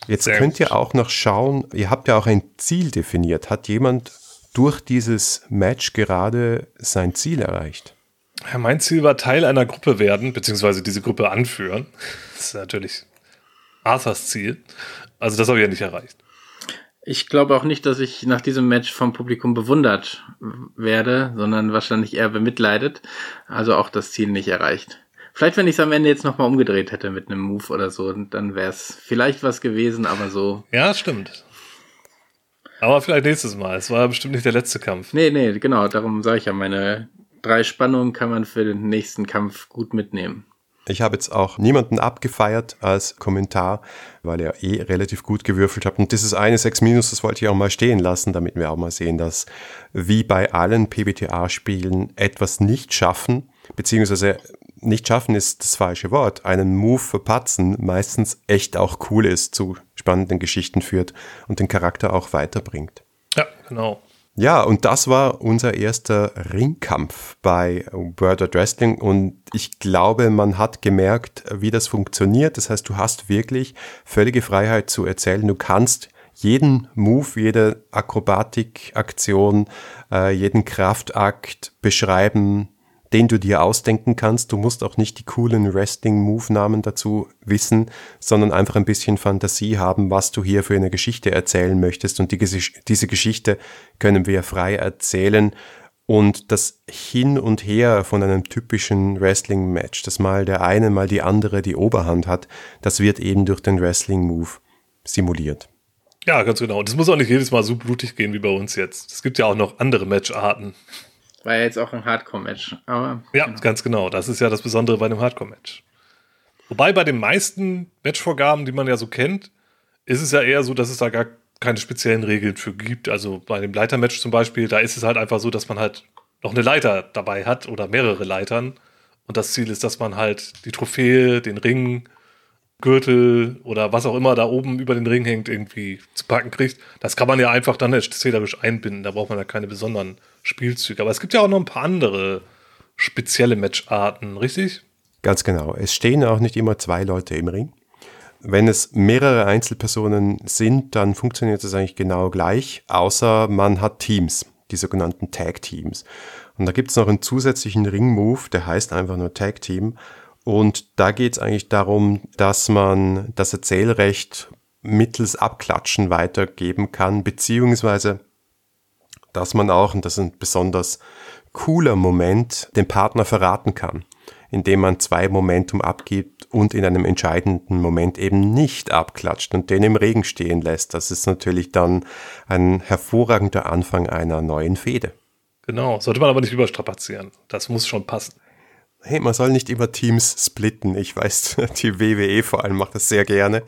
Jetzt Sehr könnt ihr auch noch schauen, ihr habt ja auch ein Ziel definiert. Hat jemand durch dieses Match gerade sein Ziel erreicht? Ja, mein Ziel war Teil einer Gruppe werden, beziehungsweise diese Gruppe anführen. Das ist natürlich Arthurs Ziel. Also das habe ich ja nicht erreicht. Ich glaube auch nicht, dass ich nach diesem Match vom Publikum bewundert werde, sondern wahrscheinlich eher bemitleidet. Also auch das Ziel nicht erreicht. Vielleicht, wenn ich es am Ende jetzt nochmal umgedreht hätte mit einem Move oder so, dann wäre es vielleicht was gewesen, aber so. Ja, stimmt. Aber vielleicht nächstes Mal. Es war bestimmt nicht der letzte Kampf. Nee, nee, genau. Darum sage ich ja, meine drei Spannungen kann man für den nächsten Kampf gut mitnehmen. Ich habe jetzt auch niemanden abgefeiert als Kommentar, weil er eh relativ gut gewürfelt hat. Und dieses eine 6 Minus, das wollte ich auch mal stehen lassen, damit wir auch mal sehen, dass wie bei allen PBTA-Spielen etwas nicht schaffen, beziehungsweise nicht schaffen ist das falsche Wort, einen Move verpatzen meistens echt auch cool ist, zu spannenden Geschichten führt und den Charakter auch weiterbringt. Ja, genau. Ja, und das war unser erster Ringkampf bei World of Wrestling und ich glaube, man hat gemerkt, wie das funktioniert. Das heißt, du hast wirklich völlige Freiheit zu erzählen. Du kannst jeden Move, jede Akrobatikaktion, äh, jeden Kraftakt beschreiben, den du dir ausdenken kannst. Du musst auch nicht die coolen Wrestling-Move-Namen dazu wissen, sondern einfach ein bisschen Fantasie haben, was du hier für eine Geschichte erzählen möchtest. Und die, diese Geschichte können wir frei erzählen. Und das Hin und Her von einem typischen Wrestling-Match, dass mal der eine, mal die andere die Oberhand hat, das wird eben durch den Wrestling-Move simuliert. Ja, ganz genau. Und es muss auch nicht jedes Mal so blutig gehen wie bei uns jetzt. Es gibt ja auch noch andere Matcharten. War ja jetzt auch ein Hardcore-Match. ja, genau. ganz genau. Das ist ja das Besondere bei einem Hardcore-Match. Wobei bei den meisten Matchvorgaben, die man ja so kennt, ist es ja eher so, dass es da gar keine speziellen Regeln für gibt. Also bei dem Leitermatch zum Beispiel, da ist es halt einfach so, dass man halt noch eine Leiter dabei hat oder mehrere Leitern. Und das Ziel ist, dass man halt die Trophäe, den Ring, Gürtel oder was auch immer da oben über den Ring hängt, irgendwie zu packen kriegt. Das kann man ja einfach dann erzählerisch einbinden. Da braucht man ja keine besonderen Spielzüge. Aber es gibt ja auch noch ein paar andere spezielle Matcharten, richtig? Ganz genau. Es stehen auch nicht immer zwei Leute im Ring. Wenn es mehrere Einzelpersonen sind, dann funktioniert es eigentlich genau gleich, außer man hat Teams, die sogenannten Tag Teams. Und da gibt es noch einen zusätzlichen Ring-Move, der heißt einfach nur Tag Team. Und da geht es eigentlich darum, dass man das Erzählrecht mittels Abklatschen weitergeben kann, beziehungsweise dass man auch, und das ist ein besonders cooler Moment, den Partner verraten kann, indem man zwei Momentum abgibt und in einem entscheidenden Moment eben nicht abklatscht und den im Regen stehen lässt. Das ist natürlich dann ein hervorragender Anfang einer neuen Fehde. Genau, sollte man aber nicht überstrapazieren. Das muss schon passen hey, man soll nicht immer Teams splitten. Ich weiß, die WWE vor allem macht das sehr gerne.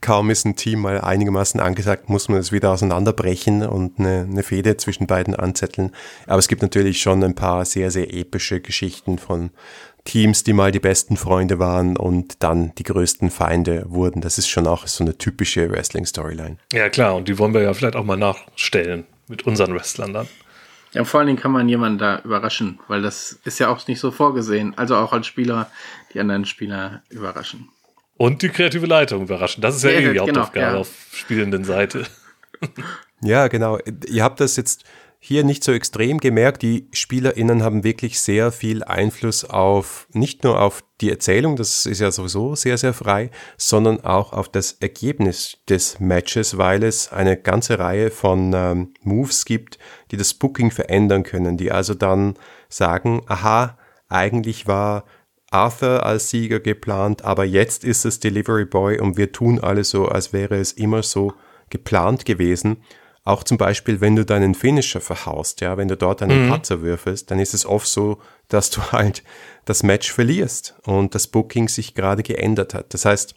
Kaum ist ein Team mal einigermaßen angesagt, muss man es wieder auseinanderbrechen und eine, eine Fehde zwischen beiden anzetteln. Aber es gibt natürlich schon ein paar sehr, sehr epische Geschichten von Teams, die mal die besten Freunde waren und dann die größten Feinde wurden. Das ist schon auch so eine typische Wrestling-Storyline. Ja, klar, und die wollen wir ja vielleicht auch mal nachstellen mit unseren Wrestlern dann. Ja, vor allen Dingen kann man jemanden da überraschen, weil das ist ja auch nicht so vorgesehen. Also auch als Spieler die anderen Spieler überraschen. Und die kreative Leitung überraschen. Das ist ja, ja eh die genau, Hauptaufgabe ja. auf spielenden Seite. Ja, genau. Ihr habt das jetzt hier nicht so extrem gemerkt. Die SpielerInnen haben wirklich sehr viel Einfluss auf, nicht nur auf die Erzählung, das ist ja sowieso sehr, sehr frei, sondern auch auf das Ergebnis des Matches, weil es eine ganze Reihe von ähm, Moves gibt, die das Booking verändern können, die also dann sagen, aha, eigentlich war Arthur als Sieger geplant, aber jetzt ist es Delivery Boy und wir tun alles so, als wäre es immer so geplant gewesen. Auch zum Beispiel, wenn du deinen Finisher verhaust, ja, wenn du dort einen mhm. Patzer würfelst, dann ist es oft so, dass du halt das Match verlierst und das Booking sich gerade geändert hat. Das heißt,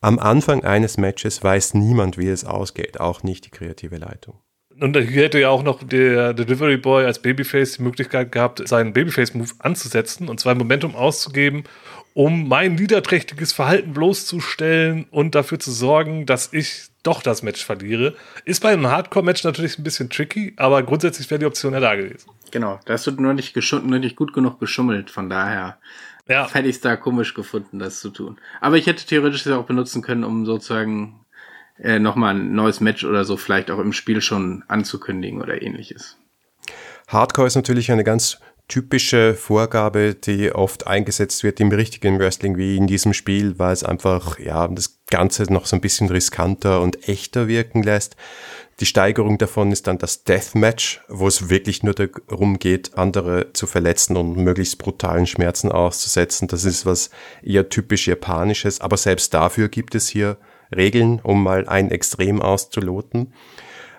am Anfang eines Matches weiß niemand, wie es ausgeht, auch nicht die kreative Leitung. Und hier hätte ja auch noch der Delivery Boy als Babyface die Möglichkeit gehabt, seinen Babyface-Move anzusetzen und zwei Momentum auszugeben, um mein niederträchtiges Verhalten bloßzustellen und dafür zu sorgen, dass ich doch das Match verliere. Ist bei einem Hardcore-Match natürlich ein bisschen tricky, aber grundsätzlich wäre die Option ja da gewesen. Genau, da hast du nur nicht, nur nicht gut genug geschummelt, von daher ja. hätte ich es da komisch gefunden, das zu tun. Aber ich hätte theoretisch das auch benutzen können, um sozusagen äh, nochmal ein neues Match oder so vielleicht auch im Spiel schon anzukündigen oder ähnliches. Hardcore ist natürlich eine ganz typische Vorgabe, die oft eingesetzt wird im richtigen Wrestling wie in diesem Spiel, weil es einfach ja das Ganze noch so ein bisschen riskanter und echter wirken lässt. Die Steigerung davon ist dann das Deathmatch, wo es wirklich nur darum geht, andere zu verletzen und möglichst brutalen Schmerzen auszusetzen. Das ist was eher typisch japanisches, aber selbst dafür gibt es hier Regeln, um mal ein Extrem auszuloten.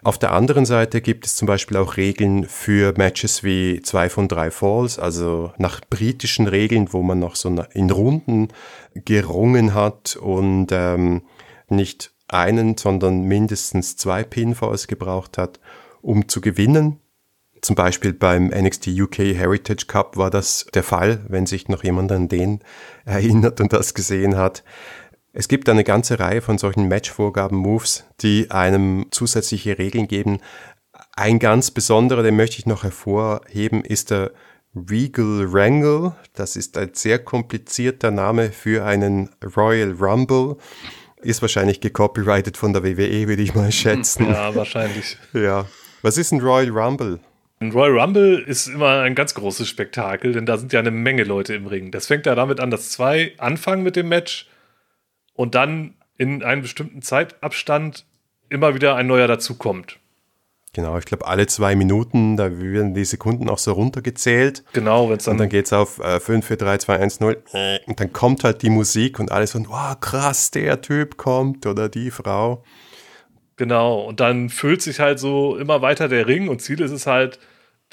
Auf der anderen Seite gibt es zum Beispiel auch Regeln für Matches wie zwei von drei Falls, also nach britischen Regeln, wo man noch so in Runden gerungen hat und ähm, nicht einen, sondern mindestens zwei Pinfalls gebraucht hat, um zu gewinnen. Zum Beispiel beim NXT UK Heritage Cup war das der Fall, wenn sich noch jemand an den erinnert und das gesehen hat. Es gibt eine ganze Reihe von solchen Matchvorgaben-Moves, die einem zusätzliche Regeln geben. Ein ganz besonderer, den möchte ich noch hervorheben, ist der Regal Wrangle. Das ist ein sehr komplizierter Name für einen Royal Rumble. Ist wahrscheinlich gecopyrighted von der WWE, würde ich mal schätzen. Ja, wahrscheinlich. Ja. Was ist ein Royal Rumble? Ein Royal Rumble ist immer ein ganz großes Spektakel, denn da sind ja eine Menge Leute im Ring. Das fängt ja damit an, dass zwei anfangen mit dem Match und dann in einem bestimmten Zeitabstand immer wieder ein neuer dazukommt. Genau, ich glaube alle zwei Minuten, da werden die Sekunden auch so runtergezählt. Genau, wenn es dann. Und dann geht es auf äh, 5, 4, 3, 2, 1, 0. Und dann kommt halt die Musik und alles von, wow, krass, der Typ kommt oder die Frau. Genau, und dann füllt sich halt so immer weiter der Ring und Ziel ist es halt,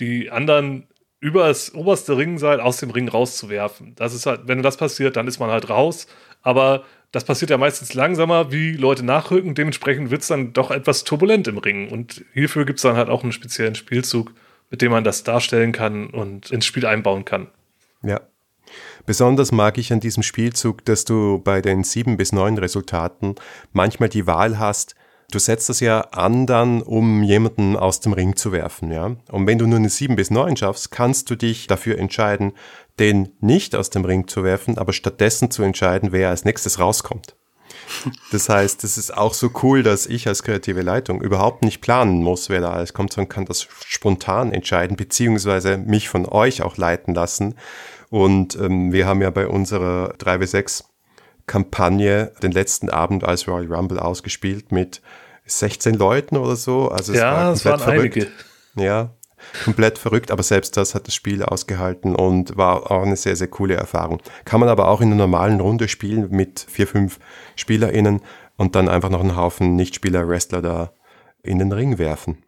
die anderen über das oberste Ringseil aus dem Ring rauszuwerfen. Das ist halt, wenn das passiert, dann ist man halt raus. Aber das passiert ja meistens langsamer, wie Leute nachrücken. Dementsprechend wird es dann doch etwas turbulent im Ring. Und hierfür gibt es dann halt auch einen speziellen Spielzug, mit dem man das darstellen kann und ins Spiel einbauen kann. Ja. Besonders mag ich an diesem Spielzug, dass du bei den sieben bis neun Resultaten manchmal die Wahl hast, Du setzt das ja an dann, um jemanden aus dem Ring zu werfen, ja. Und wenn du nur eine 7 bis 9 schaffst, kannst du dich dafür entscheiden, den nicht aus dem Ring zu werfen, aber stattdessen zu entscheiden, wer als nächstes rauskommt. Das heißt, es ist auch so cool, dass ich als kreative Leitung überhaupt nicht planen muss, wer da alles kommt, sondern kann das spontan entscheiden, beziehungsweise mich von euch auch leiten lassen. Und ähm, wir haben ja bei unserer 3W6 Kampagne den letzten Abend als Royal Rumble ausgespielt mit 16 Leuten oder so. Also es ja, war es waren verrückt. einige. Ja, komplett verrückt, aber selbst das hat das Spiel ausgehalten und war auch eine sehr, sehr coole Erfahrung. Kann man aber auch in einer normalen Runde spielen mit vier, fünf SpielerInnen und dann einfach noch einen Haufen Nichtspieler-Wrestler da in den Ring werfen.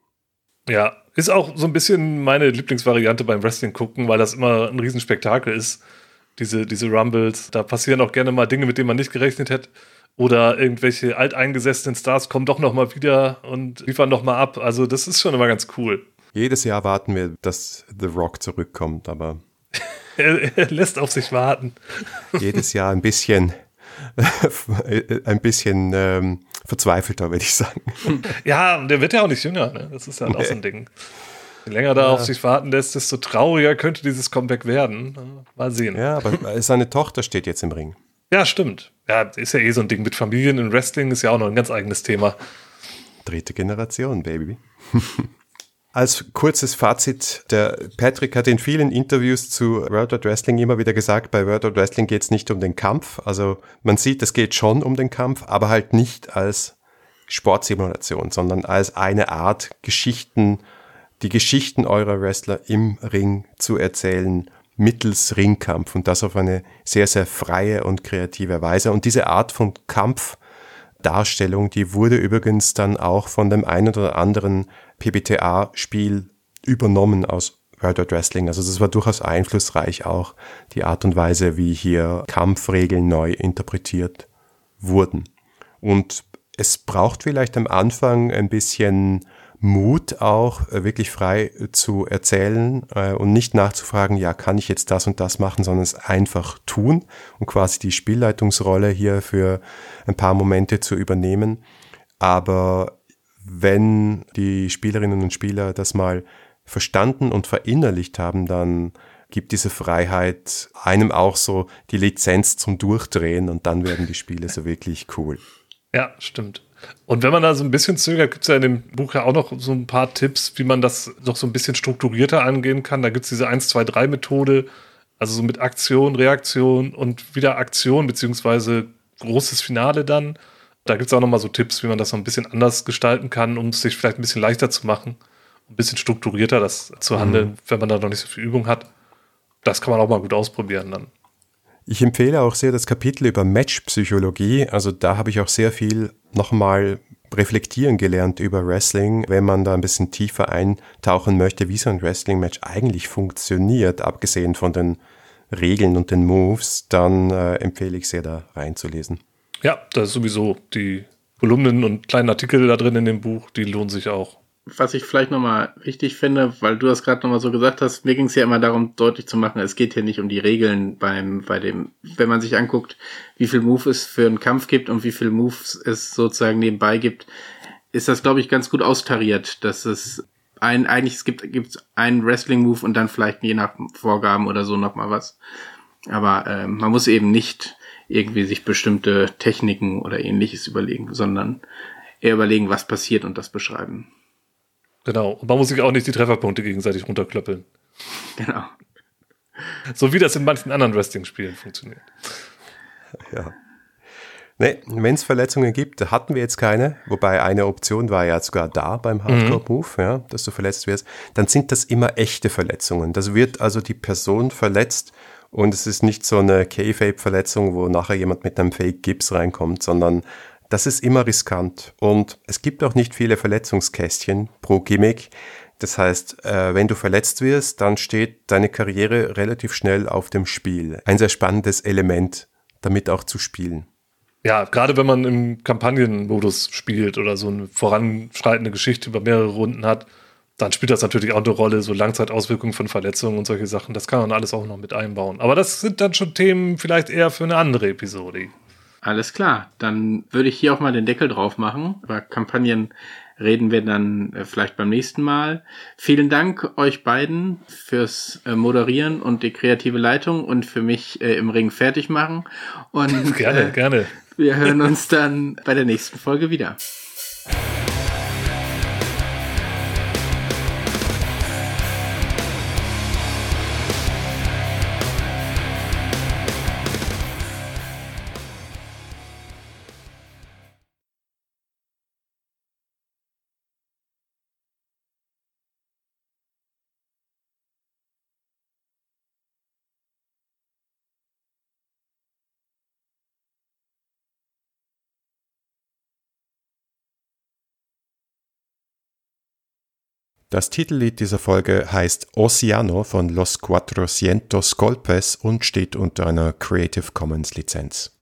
Ja, ist auch so ein bisschen meine Lieblingsvariante beim Wrestling gucken, weil das immer ein Riesenspektakel ist. Diese, diese Rumbles, da passieren auch gerne mal Dinge, mit denen man nicht gerechnet hätte. Oder irgendwelche alteingesessenen Stars kommen doch noch mal wieder und liefern noch mal ab. Also das ist schon immer ganz cool. Jedes Jahr warten wir, dass The Rock zurückkommt, aber. er, er lässt auf sich warten. jedes Jahr ein bisschen, ein bisschen ähm, verzweifelter, würde ich sagen. Ja, der wird ja auch nicht jünger, ne? Das ist halt nee. auch so ein Ding. Je länger da ja. auf sich warten lässt, desto trauriger könnte dieses Comeback werden. Mal sehen. Ja, aber seine Tochter steht jetzt im Ring. Ja, stimmt. Ja, ist ja eh so ein Ding mit Familien und Wrestling ist ja auch noch ein ganz eigenes Thema. Dritte Generation, Baby. Als kurzes Fazit, der Patrick hat in vielen Interviews zu World of Wrestling immer wieder gesagt, bei World of Wrestling geht es nicht um den Kampf. Also man sieht, es geht schon um den Kampf, aber halt nicht als Sportsimulation, sondern als eine Art Geschichten, die Geschichten eurer Wrestler im Ring zu erzählen, mittels Ringkampf und das auf eine sehr, sehr freie und kreative Weise. Und diese Art von Kampf Darstellung, die wurde übrigens dann auch von dem einen oder anderen PBTA-Spiel übernommen aus World Wide Wrestling. Also das war durchaus einflussreich auch die Art und Weise, wie hier Kampfregeln neu interpretiert wurden. Und es braucht vielleicht am Anfang ein bisschen Mut auch, äh, wirklich frei zu erzählen äh, und nicht nachzufragen, ja, kann ich jetzt das und das machen, sondern es einfach tun und quasi die Spielleitungsrolle hier für ein paar Momente zu übernehmen. Aber wenn die Spielerinnen und Spieler das mal verstanden und verinnerlicht haben, dann gibt diese Freiheit einem auch so die Lizenz zum Durchdrehen und dann werden die Spiele so wirklich cool. Ja, stimmt. Und wenn man da so ein bisschen zögert, gibt es ja in dem Buch ja auch noch so ein paar Tipps, wie man das noch so ein bisschen strukturierter angehen kann. Da gibt es diese 1, 2, 3 Methode, also so mit Aktion, Reaktion und wieder Aktion, beziehungsweise großes Finale dann. Da gibt es auch noch mal so Tipps, wie man das noch ein bisschen anders gestalten kann, um es sich vielleicht ein bisschen leichter zu machen, ein bisschen strukturierter das zu handeln, mhm. wenn man da noch nicht so viel Übung hat. Das kann man auch mal gut ausprobieren dann. Ich empfehle auch sehr das Kapitel über Matchpsychologie. Also da habe ich auch sehr viel nochmal reflektieren gelernt über Wrestling, wenn man da ein bisschen tiefer eintauchen möchte, wie so ein Wrestling-Match eigentlich funktioniert, abgesehen von den Regeln und den Moves, dann äh, empfehle ich sehr, da reinzulesen. Ja, das ist sowieso die Kolumnen und kleinen Artikel da drin in dem Buch, die lohnen sich auch was ich vielleicht nochmal wichtig finde, weil du das gerade nochmal so gesagt hast, mir ging es ja immer darum, deutlich zu machen, es geht hier nicht um die Regeln beim, bei dem, wenn man sich anguckt, wie viel Move es für einen Kampf gibt und wie viel Moves es sozusagen nebenbei gibt, ist das, glaube ich, ganz gut austariert, dass es ein, eigentlich es gibt, gibt einen Wrestling-Move und dann vielleicht je nach Vorgaben oder so nochmal was. Aber äh, man muss eben nicht irgendwie sich bestimmte Techniken oder ähnliches überlegen, sondern eher überlegen, was passiert und das beschreiben. Genau. Und man muss sich auch nicht die Trefferpunkte gegenseitig runterklöppeln. Genau. So wie das in manchen anderen Wrestling-Spielen funktioniert. Ja. Nee, wenn es Verletzungen gibt, hatten wir jetzt keine, wobei eine Option war ja sogar da beim Hardcore-Move, mhm. ja, dass du verletzt wirst, dann sind das immer echte Verletzungen. Das wird also die Person verletzt und es ist nicht so eine K-Fape-Verletzung, wo nachher jemand mit einem Fake-Gips reinkommt, sondern das ist immer riskant und es gibt auch nicht viele Verletzungskästchen pro Gimmick. Das heißt, äh, wenn du verletzt wirst, dann steht deine Karriere relativ schnell auf dem Spiel. Ein sehr spannendes Element, damit auch zu spielen. Ja, gerade wenn man im Kampagnenmodus spielt oder so eine voranschreitende Geschichte über mehrere Runden hat, dann spielt das natürlich auch eine Rolle, so Langzeitauswirkungen von Verletzungen und solche Sachen. Das kann man alles auch noch mit einbauen. Aber das sind dann schon Themen vielleicht eher für eine andere Episode. Alles klar, dann würde ich hier auch mal den Deckel drauf machen. Über Kampagnen reden wir dann äh, vielleicht beim nächsten Mal. Vielen Dank euch beiden fürs äh, Moderieren und die kreative Leitung und für mich äh, im Ring fertig machen. Und gerne, äh, gerne. Wir hören uns dann bei der nächsten Folge wieder. Das Titellied dieser Folge heißt Oceano von Los Cuatrocientos Golpes und steht unter einer Creative Commons Lizenz.